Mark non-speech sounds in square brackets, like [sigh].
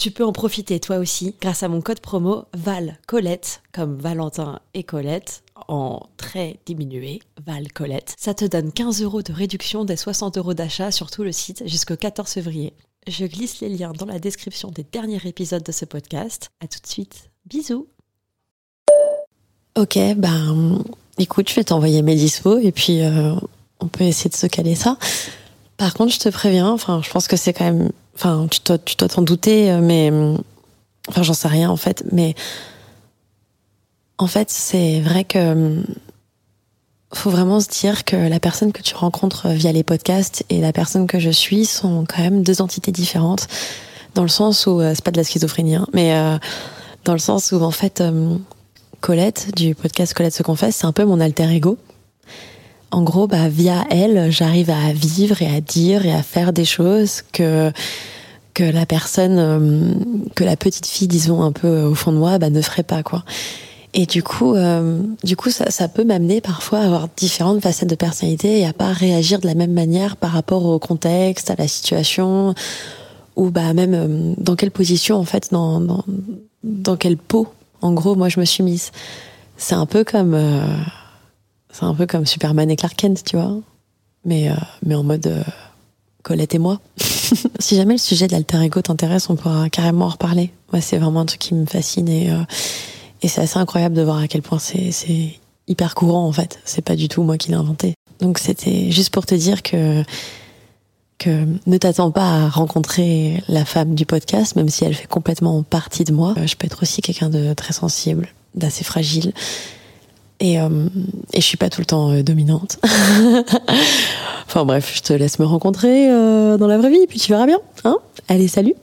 Tu peux en profiter toi aussi grâce à mon code promo Val Colette, comme Valentin et Colette, en très diminué, Val Colette. Ça te donne 15 euros de réduction des 60 euros d'achat sur tout le site jusqu'au 14 février. Je glisse les liens dans la description des derniers épisodes de ce podcast. À tout de suite. Bisous. Ok, ben écoute, je vais t'envoyer mes dispos et puis euh, on peut essayer de se caler ça. Par contre, je te préviens, enfin, je pense que c'est quand même, enfin, tu dois, t'en douter, euh, mais, enfin, j'en sais rien en fait, mais en fait, c'est vrai que euh, faut vraiment se dire que la personne que tu rencontres via les podcasts et la personne que je suis sont quand même deux entités différentes, dans le sens où c'est pas de la schizophrénie, hein, mais dans le sens où en fait Colette du podcast Colette se confesse, c'est un peu mon alter ego. En gros, bah, via elle, j'arrive à vivre et à dire et à faire des choses que que la personne, euh, que la petite fille, disons un peu au fond de moi, bah, ne ferait pas quoi. Et du coup, euh, du coup, ça, ça peut m'amener parfois à avoir différentes facettes de personnalité et à pas réagir de la même manière par rapport au contexte, à la situation, ou bah même euh, dans quelle position en fait, dans dans, dans quelle peau en gros, moi, je me suis mise. C'est un peu comme, euh, c'est un peu comme Superman et Clark Kent, tu vois. Mais, euh, mais en mode euh, Colette et moi. [laughs] si jamais le sujet de l'alter ego t'intéresse, on pourra carrément en reparler. Moi, c'est vraiment un truc qui me fascine et, et c'est assez incroyable de voir à quel point c'est, c'est hyper courant, en fait. C'est pas du tout moi qui l'ai inventé. Donc, c'était juste pour te dire que que ne t'attends pas à rencontrer la femme du podcast, même si elle fait complètement partie de moi. Euh, je peux être aussi quelqu'un de très sensible, d'assez fragile. Et, euh, et je suis pas tout le temps euh, dominante. [laughs] enfin bref, je te laisse me rencontrer dans la vraie vie, puis tu verras bien. Hein Allez, salut